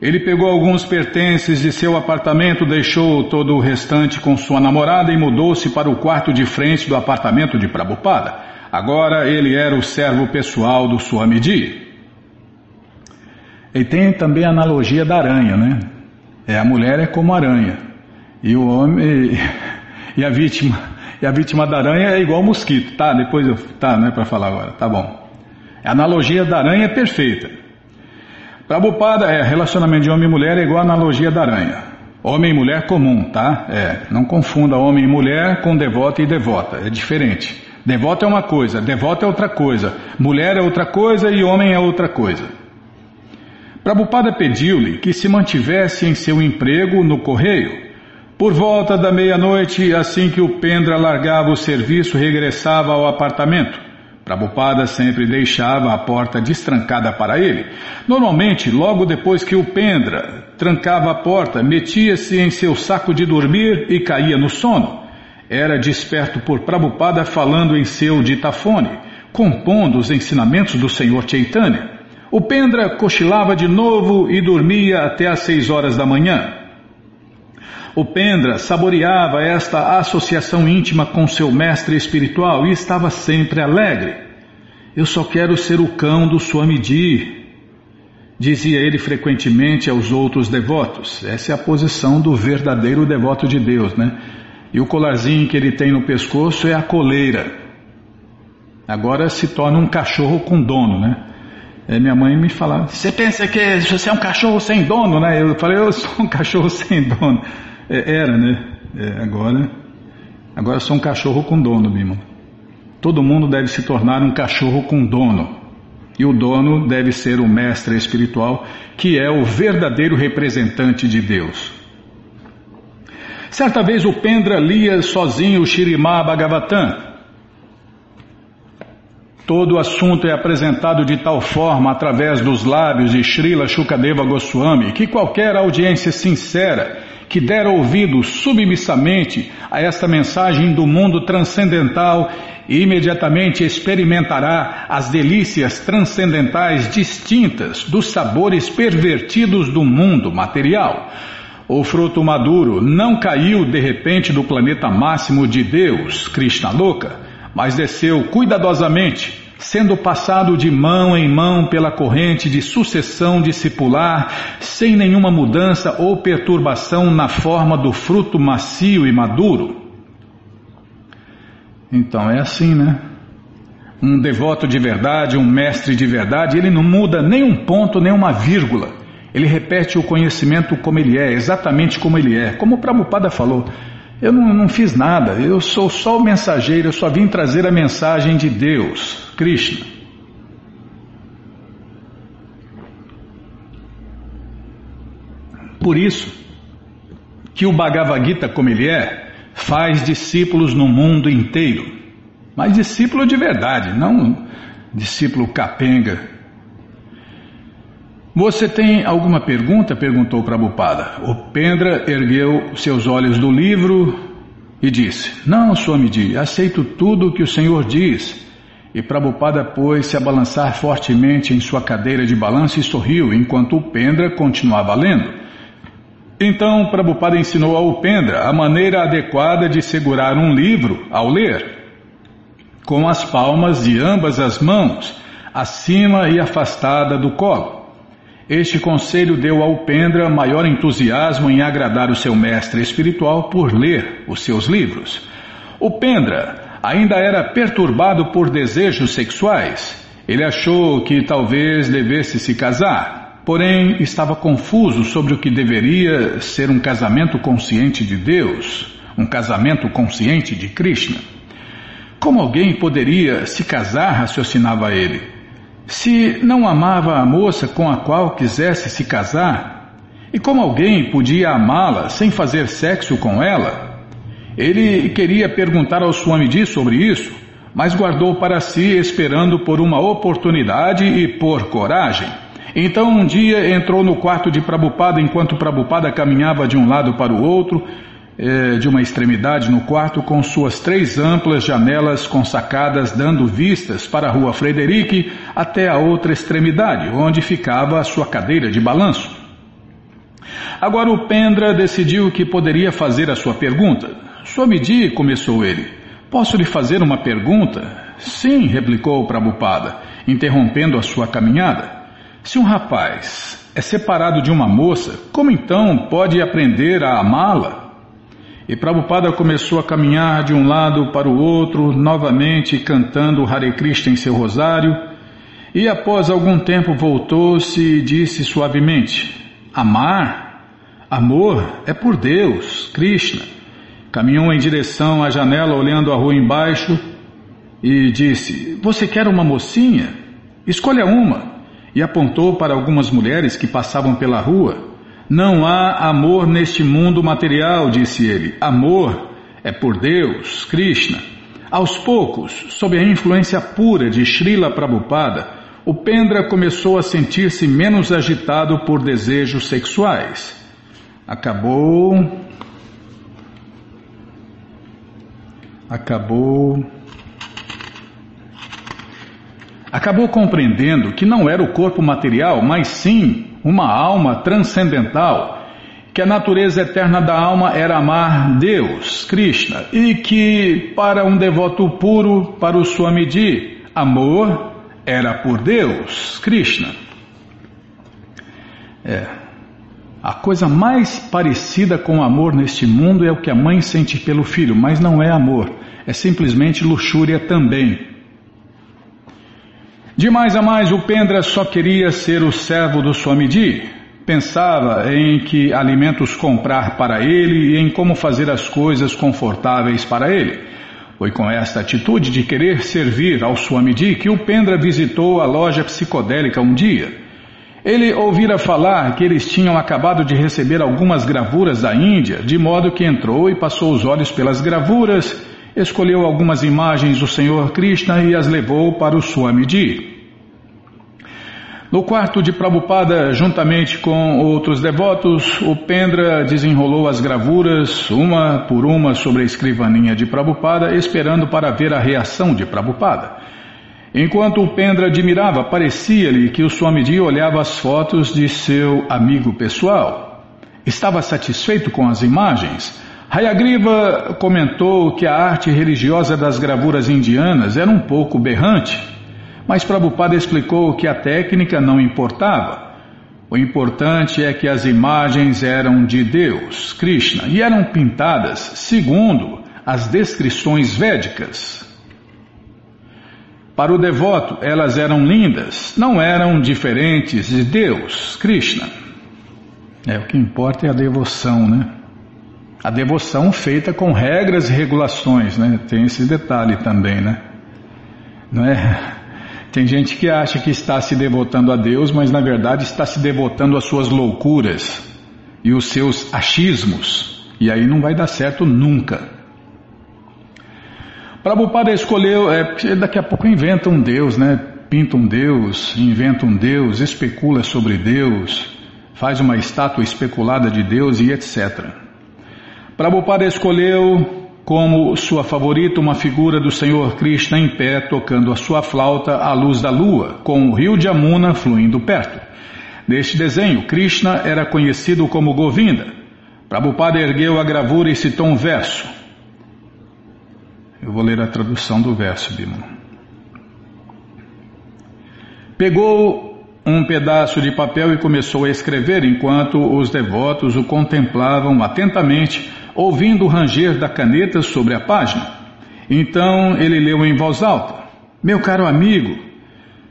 Ele pegou alguns pertences de seu apartamento, deixou todo o restante com sua namorada e mudou-se para o quarto de frente do apartamento de Prabhupada. Agora ele era o servo pessoal do Swamiji. E tem também a analogia da aranha, né? É, a mulher é como aranha. E o homem. E a vítima. E a vítima da aranha é igual mosquito. Tá, depois eu. Tá, não é para falar agora. Tá bom. A analogia da aranha é perfeita. Prabhupada é relacionamento de homem e mulher é igual a analogia da aranha. Homem e mulher comum, tá? É, não confunda homem e mulher com devoto e devota, é diferente. Devoto é uma coisa, devota é outra coisa, mulher é outra coisa e homem é outra coisa. Prabhupada pediu-lhe que se mantivesse em seu emprego no correio. Por volta da meia-noite, assim que o Pendra largava o serviço, regressava ao apartamento. Prabhupada sempre deixava a porta destrancada para ele. Normalmente, logo depois que o Pendra trancava a porta, metia-se em seu saco de dormir e caía no sono. Era desperto por Prabhupada falando em seu ditafone, compondo os ensinamentos do Senhor Chaitanya. O Pendra cochilava de novo e dormia até às seis horas da manhã. O Pendra saboreava esta associação íntima com seu mestre espiritual e estava sempre alegre. Eu só quero ser o cão do Swamiji, dizia ele frequentemente aos outros devotos. Essa é a posição do verdadeiro devoto de Deus, né? E o colarzinho que ele tem no pescoço é a coleira. Agora se torna um cachorro com dono, né? É, minha mãe me falava, você pensa que você é um cachorro sem dono, né? Eu falei, eu sou um cachorro *laughs* sem dono. É, era, né? É, agora, agora sou um cachorro com dono, Bima. Todo mundo deve se tornar um cachorro com dono. E o dono deve ser o mestre espiritual, que é o verdadeiro representante de Deus. Certa vez o Pendra lia sozinho o Shirimá Bhagavatam. Todo o assunto é apresentado de tal forma através dos lábios de Srila Shukadeva Goswami que qualquer audiência sincera que der ouvido submissamente a esta mensagem do mundo transcendental imediatamente experimentará as delícias transcendentais distintas dos sabores pervertidos do mundo material. O fruto maduro não caiu de repente do planeta máximo de Deus, Krishna Loka, mas desceu cuidadosamente sendo passado de mão em mão pela corrente de sucessão discipular, sem nenhuma mudança ou perturbação na forma do fruto macio e maduro. Então é assim, né? Um devoto de verdade, um mestre de verdade, ele não muda nem um ponto, nem uma vírgula. Ele repete o conhecimento como ele é, exatamente como ele é. Como o Prabhupada falou, eu não, não, fiz nada, eu sou só o mensageiro, eu só vim trazer a mensagem de Deus, Krishna. Por isso que o Bhagavad Gita, como ele é, faz discípulos no mundo inteiro. Mas discípulo de verdade, não discípulo capenga você tem alguma pergunta? perguntou Prabhupada. O Pendra ergueu seus olhos do livro e disse: Não, Swamiji, aceito tudo o que o Senhor diz. E Prabhupada pôs-se a balançar fortemente em sua cadeira de balanço e sorriu, enquanto o Pendra continuava lendo. Então Prabhupada ensinou ao Pendra a maneira adequada de segurar um livro ao ler, com as palmas de ambas as mãos, acima e afastada do colo. Este conselho deu ao Pendra maior entusiasmo em agradar o seu mestre espiritual por ler os seus livros. O Pendra ainda era perturbado por desejos sexuais. Ele achou que talvez devesse se casar, porém estava confuso sobre o que deveria ser um casamento consciente de Deus, um casamento consciente de Krishna. Como alguém poderia se casar, raciocinava ele. Se não amava a moça com a qual quisesse se casar, e como alguém podia amá-la sem fazer sexo com ela? Ele queria perguntar ao Swamiji sobre isso, mas guardou para si esperando por uma oportunidade e por coragem. Então um dia entrou no quarto de Prabupada enquanto Prabupada caminhava de um lado para o outro, é, de uma extremidade no quarto com suas três amplas janelas consacadas dando vistas para a rua Frederic até a outra extremidade, onde ficava a sua cadeira de balanço. Agora o Pendra decidiu que poderia fazer a sua pergunta. Swamiji, começou ele, posso lhe fazer uma pergunta? Sim, replicou o Prabhupada, interrompendo a sua caminhada. Se um rapaz é separado de uma moça, como então pode aprender a amá-la? E Prabhupada começou a caminhar de um lado para o outro, novamente cantando Hare Krishna em seu rosário. e após algum tempo voltou-se e disse suavemente: Amar? Amor é por Deus, Krishna. Caminhou em direção à janela olhando a rua embaixo e disse: Você quer uma mocinha? Escolha uma. E apontou para algumas mulheres que passavam pela rua. Não há amor neste mundo material, disse ele. Amor é por Deus, Krishna. Aos poucos, sob a influência pura de Srila Prabhupada, o Pendra começou a sentir-se menos agitado por desejos sexuais. Acabou. Acabou. Acabou compreendendo que não era o corpo material, mas sim uma alma transcendental, que a natureza eterna da alma era amar Deus, Krishna, e que para um devoto puro, para o Swamiji, amor era por Deus, Krishna. É. A coisa mais parecida com amor neste mundo é o que a mãe sente pelo filho, mas não é amor, é simplesmente luxúria também. De mais a mais, o Pendra só queria ser o servo do Swamiji. Pensava em que alimentos comprar para ele e em como fazer as coisas confortáveis para ele. Foi com esta atitude de querer servir ao Swamiji que o Pendra visitou a loja psicodélica um dia. Ele ouvira falar que eles tinham acabado de receber algumas gravuras da Índia, de modo que entrou e passou os olhos pelas gravuras escolheu algumas imagens do Senhor Krishna e as levou para o Swamiji. No quarto de Prabhupada, juntamente com outros devotos, o Pendra desenrolou as gravuras, uma por uma, sobre a escrivaninha de Prabhupada, esperando para ver a reação de Prabhupada. Enquanto o Pendra admirava, parecia-lhe que o Swamiji olhava as fotos de seu amigo pessoal. Estava satisfeito com as imagens Hayagriva comentou que a arte religiosa das gravuras indianas era um pouco berrante, mas Prabhupada explicou que a técnica não importava. O importante é que as imagens eram de Deus, Krishna, e eram pintadas segundo as descrições védicas. Para o devoto, elas eram lindas, não eram diferentes de Deus, Krishna. É, o que importa é a devoção, né? A devoção feita com regras e regulações, né? Tem esse detalhe também, né? Não é? Tem gente que acha que está se devotando a Deus, mas na verdade está se devotando às suas loucuras e os seus achismos. E aí não vai dar certo nunca. Prabhupada escolheu, é, daqui a pouco inventa um Deus, né? Pinta um Deus, inventa um Deus, especula sobre Deus, faz uma estátua especulada de Deus e etc. Prabhupada escolheu como sua favorita uma figura do Senhor Krishna em pé tocando a sua flauta à luz da lua, com o rio de Amuna fluindo perto. Neste desenho, Krishna era conhecido como Govinda. Prabhupada ergueu a gravura e citou um verso. Eu vou ler a tradução do verso, Bima. Pegou um pedaço de papel e começou a escrever enquanto os devotos o contemplavam atentamente, ouvindo o ranger da caneta sobre a página. Então ele leu em voz alta: Meu caro amigo,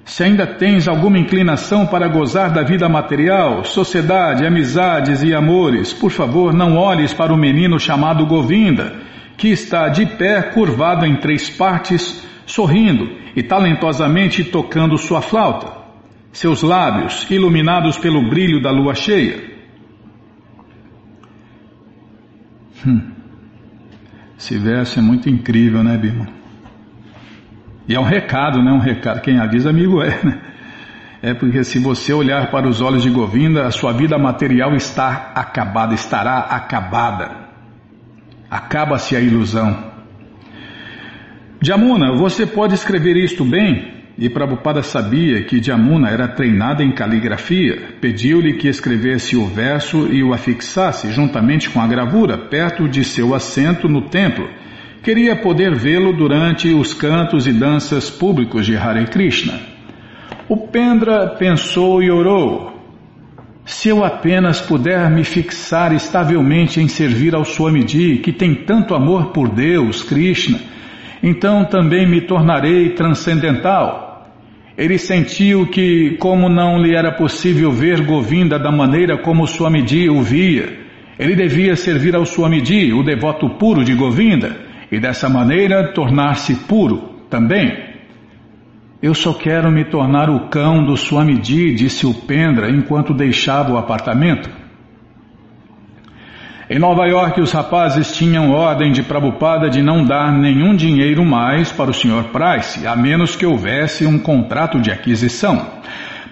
se ainda tens alguma inclinação para gozar da vida material, sociedade, amizades e amores, por favor não olhes para o menino chamado Govinda, que está de pé curvado em três partes, sorrindo e talentosamente tocando sua flauta seus lábios iluminados pelo brilho da lua cheia. Hum. Esse verso é muito incrível, né, Bima? E é um recado, né? Um recado. Quem avisa, amigo é, né? É porque se você olhar para os olhos de Govinda, a sua vida material está acabada, estará acabada. Acaba-se a ilusão. Jamuna, você pode escrever isto bem? E Prabhupada sabia que Jamuna era treinada em caligrafia. Pediu-lhe que escrevesse o verso e o afixasse juntamente com a gravura perto de seu assento no templo. Queria poder vê-lo durante os cantos e danças públicos de Hare Krishna. O Pendra pensou e orou. Se eu apenas puder me fixar estavelmente em servir ao Swamiji, que tem tanto amor por Deus, Krishna, então também me tornarei transcendental Ele sentiu que, como não lhe era possível ver Govinda da maneira como Swamiji o via, ele devia servir ao Swamiji, o devoto puro de Govinda, e dessa maneira tornar-se puro também. Eu só quero me tornar o cão do Swamiji, disse Upendra enquanto deixava o apartamento. Em Nova York, os rapazes tinham ordem de Prabhupada de não dar nenhum dinheiro mais para o Sr. Price, a menos que houvesse um contrato de aquisição.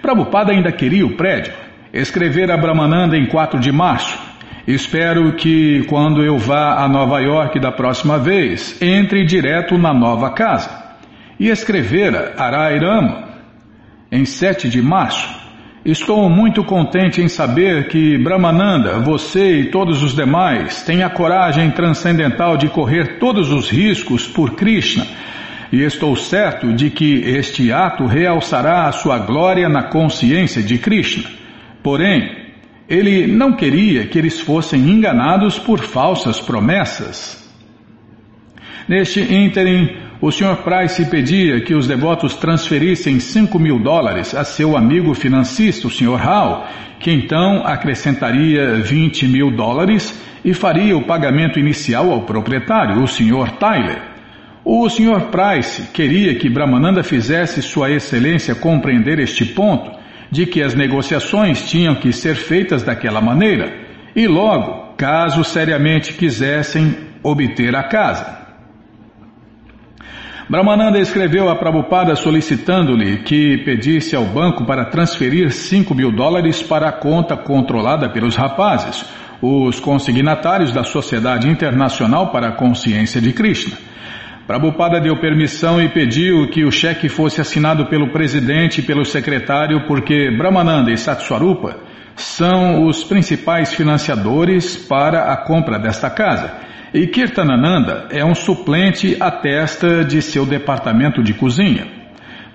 Prabhupada ainda queria o prédio. Escrever a Brahmananda em 4 de março. Espero que, quando eu vá a Nova York da próxima vez, entre direto na nova casa e escrevera Arairama em 7 de março. Estou muito contente em saber que Brahmananda, você e todos os demais têm a coragem transcendental de correr todos os riscos por Krishna. E estou certo de que este ato realçará a sua glória na consciência de Krishna. Porém, ele não queria que eles fossem enganados por falsas promessas. Neste ínterim, o Sr. Price pedia que os devotos transferissem 5 mil dólares a seu amigo financista, o Sr. Hall, que então acrescentaria 20 mil dólares e faria o pagamento inicial ao proprietário, o Sr. Tyler. O Sr. Price queria que Brahmananda fizesse Sua Excelência compreender este ponto, de que as negociações tinham que ser feitas daquela maneira, e logo, caso seriamente quisessem obter a casa. Brahmananda escreveu a Prabhupada solicitando-lhe que pedisse ao banco para transferir 5 mil dólares para a conta controlada pelos rapazes, os consignatários da Sociedade Internacional para a Consciência de Krishna. Prabhupada deu permissão e pediu que o cheque fosse assinado pelo presidente e pelo secretário, porque Brahmananda e Satswarupa são os principais financiadores para a compra desta casa e Kirtanananda é um suplente à testa de seu departamento de cozinha.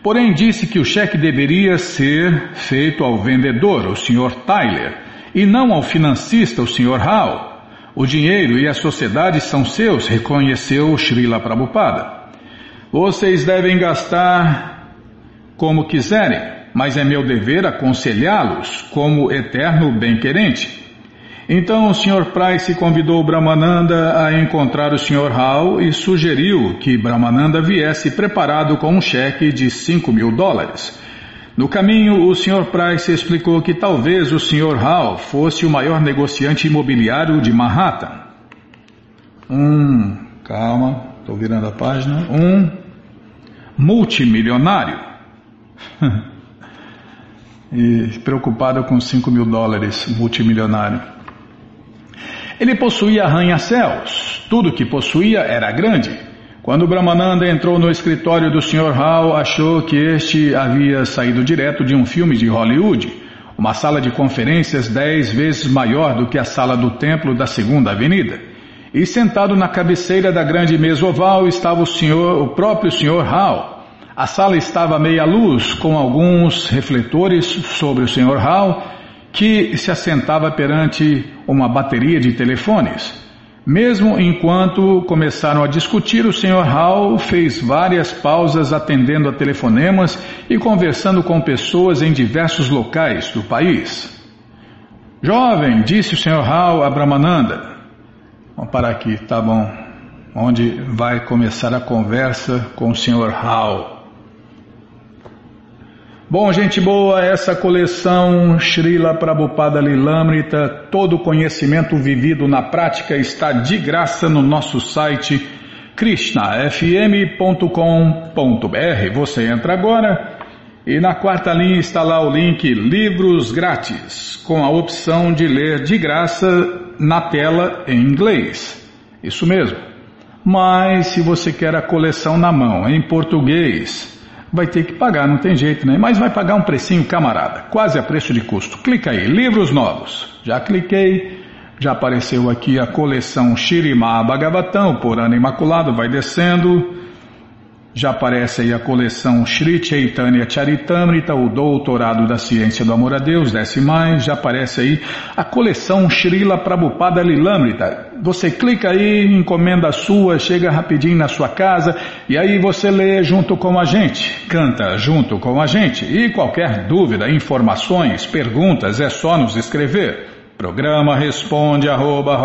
Porém, disse que o cheque deveria ser feito ao vendedor, o Sr. Tyler, e não ao financista, o Sr. Howe. O dinheiro e a sociedade são seus, reconheceu Srila Prabhupada. Vocês devem gastar como quiserem, mas é meu dever aconselhá-los como eterno bem-querente. Então o Sr. Price convidou Brahmananda a encontrar o Sr. Hall e sugeriu que Brahmananda viesse preparado com um cheque de 5 mil dólares. No caminho, o Sr. Price explicou que talvez o Sr. Hall fosse o maior negociante imobiliário de Manhattan. Um, calma, estou virando a página. Um multimilionário. *laughs* e preocupado com 5 mil dólares, multimilionário. Ele possuía arranha-céus, tudo que possuía era grande. Quando Brahmananda entrou no escritório do Sr. Hall, achou que este havia saído direto de um filme de Hollywood, uma sala de conferências dez vezes maior do que a sala do templo da Segunda Avenida. E sentado na cabeceira da grande mesa oval estava o, senhor, o próprio Sr. Hall. A sala estava à meia luz, com alguns refletores sobre o Sr. Hall que se assentava perante uma bateria de telefones. Mesmo enquanto começaram a discutir, o Sr. Hall fez várias pausas atendendo a telefonemas e conversando com pessoas em diversos locais do país. Jovem, disse o Sr. Hall a Brahmananda. Vamos parar aqui, tá bom. Onde vai começar a conversa com o Sr. Hall. Bom, gente boa, essa coleção Srila Prabhupada Lilamrita, todo conhecimento vivido na prática está de graça no nosso site krishnafm.com.br. Você entra agora e na quarta linha está lá o link Livros Grátis, com a opção de ler de graça na tela em inglês. Isso mesmo. Mas se você quer a coleção na mão em português, vai ter que pagar, não tem jeito, né? Mas vai pagar um precinho camarada, quase a preço de custo. Clica aí, livros novos. Já cliquei, já apareceu aqui a coleção Shirimá Bhagavatam, por ano imaculado, vai descendo. Já aparece aí a coleção Sri Chaitanya Charitamrita, o Doutorado da Ciência do Amor a Deus, desce mais, já aparece aí a coleção Srila Prabhupada Lilamrita. Você clica aí, encomenda a sua, chega rapidinho na sua casa e aí você lê junto com a gente, canta junto com a gente. E qualquer dúvida, informações, perguntas, é só nos escrever. Programa responde arroba,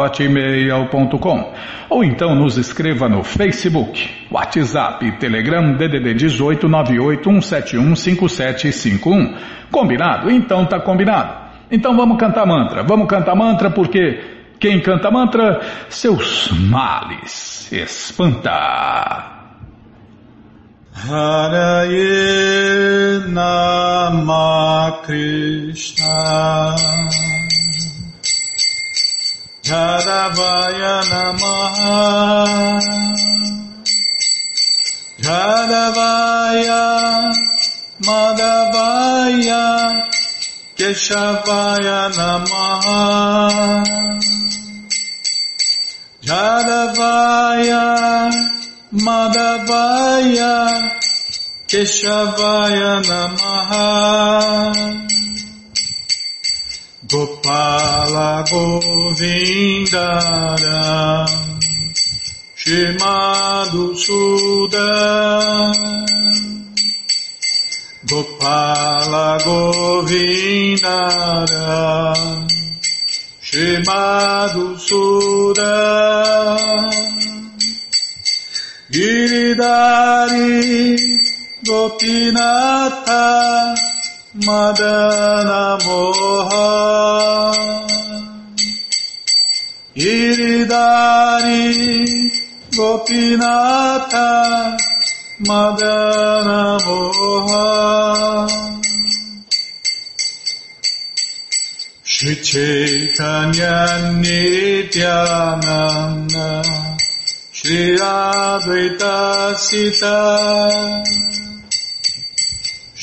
ou então nos escreva no Facebook, WhatsApp, Telegram DDD 18 981715751. Combinado? Então tá combinado. Então vamos cantar mantra. Vamos cantar mantra porque quem canta mantra, seus males espanta. Haraye Nama Krishna Jadavaya Namaha. Jadavaya Madhavaya Keshavaya Namaha. Jadavaya Madhavaya Keshavaya Namaha Gopala Govindara Shimadu Sudan. Gopala Govindara Shimadu Sudan. Giridari Gopinatha Madana Moha. Iridari Gopinatha Madana Moha. Shri Chaitanya Nityananda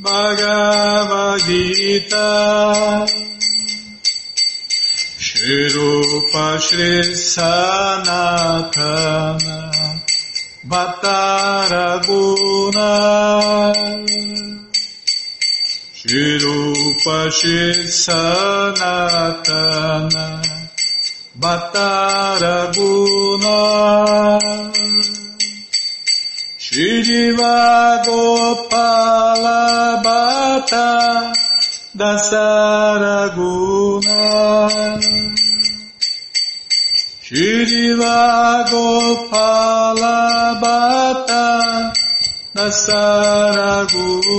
Bhagavad Gita Shri Rupa Shri Sanatana. Bhattaraguna Shri Rupa Shri Sanatana. Bhattaraguna Shriva Gopala Bhatta Dasaraguna Shriva Gopala Bhatta Dasaraguna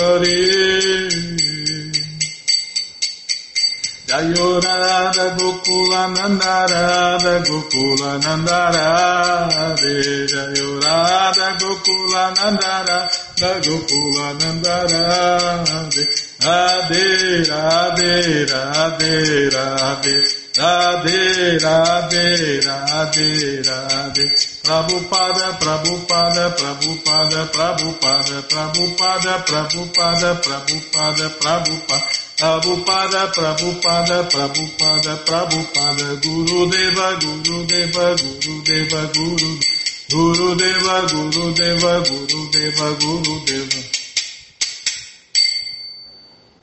Hare Hare Jayorada Gokula Nandarada Gokula Nandara Jayorada Gokula Nandara Gokula Nandara Radhe Radhe Radhe Radhe. Radhe Radhe Radhe Radhe Prabhupada Prabhupada Prabhupada Prabhupada Prabhupada Prabhupada Prabhupada Prabhupada Prabhupada Prabhupada Prabhupada Prabhupada Guru Deva Guru Deva Guru Deva Guru Guru Deva Guru Deva Guru Deva Guru Deva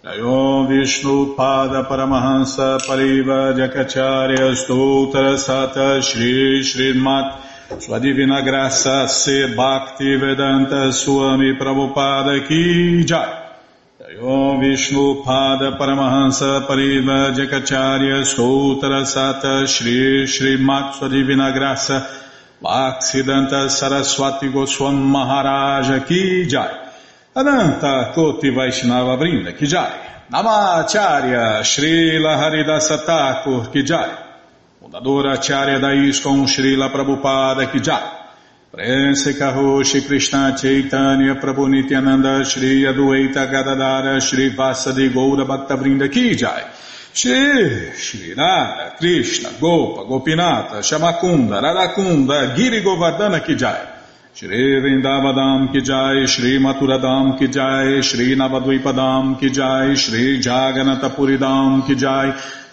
Jayom Vishnu Pada Paramahansa Pariva Jakacharya Stoutra Sata Shri Srimat Sua Divina Graça Se Bhakti Vedanta Swami Prabhupada Ki Jai. Jayom Vishnu Pada Paramahansa Pariva Jakacharya Stoutra Sata Shri Srimat Sua Divina Graça Bhaksidanta Saraswati Goswam Maharaja Ki Jai. Ananta Koti Vaishnava Brinda Kijai, Namacharya Srila Haridasa Thakur Kijai, fundadora Acharya da ISKCON Srila Prabhupada Kijai, Prense Karoshi Krishna Chaitanya Prabhu Nityananda Shri Adueta Gadadara Shri Vasadi Goura Bhakta Brinda Kijai, Shri Shri Nada Krishna Gopa Gopinata Shamakunda Radakunda Giri Govardhana Kijai, Shri Vrindavadam ki jai, Shri Maturadam ki jai, Shri Navadvipadam ki jai, Shri Jaganatapuridam ki jai,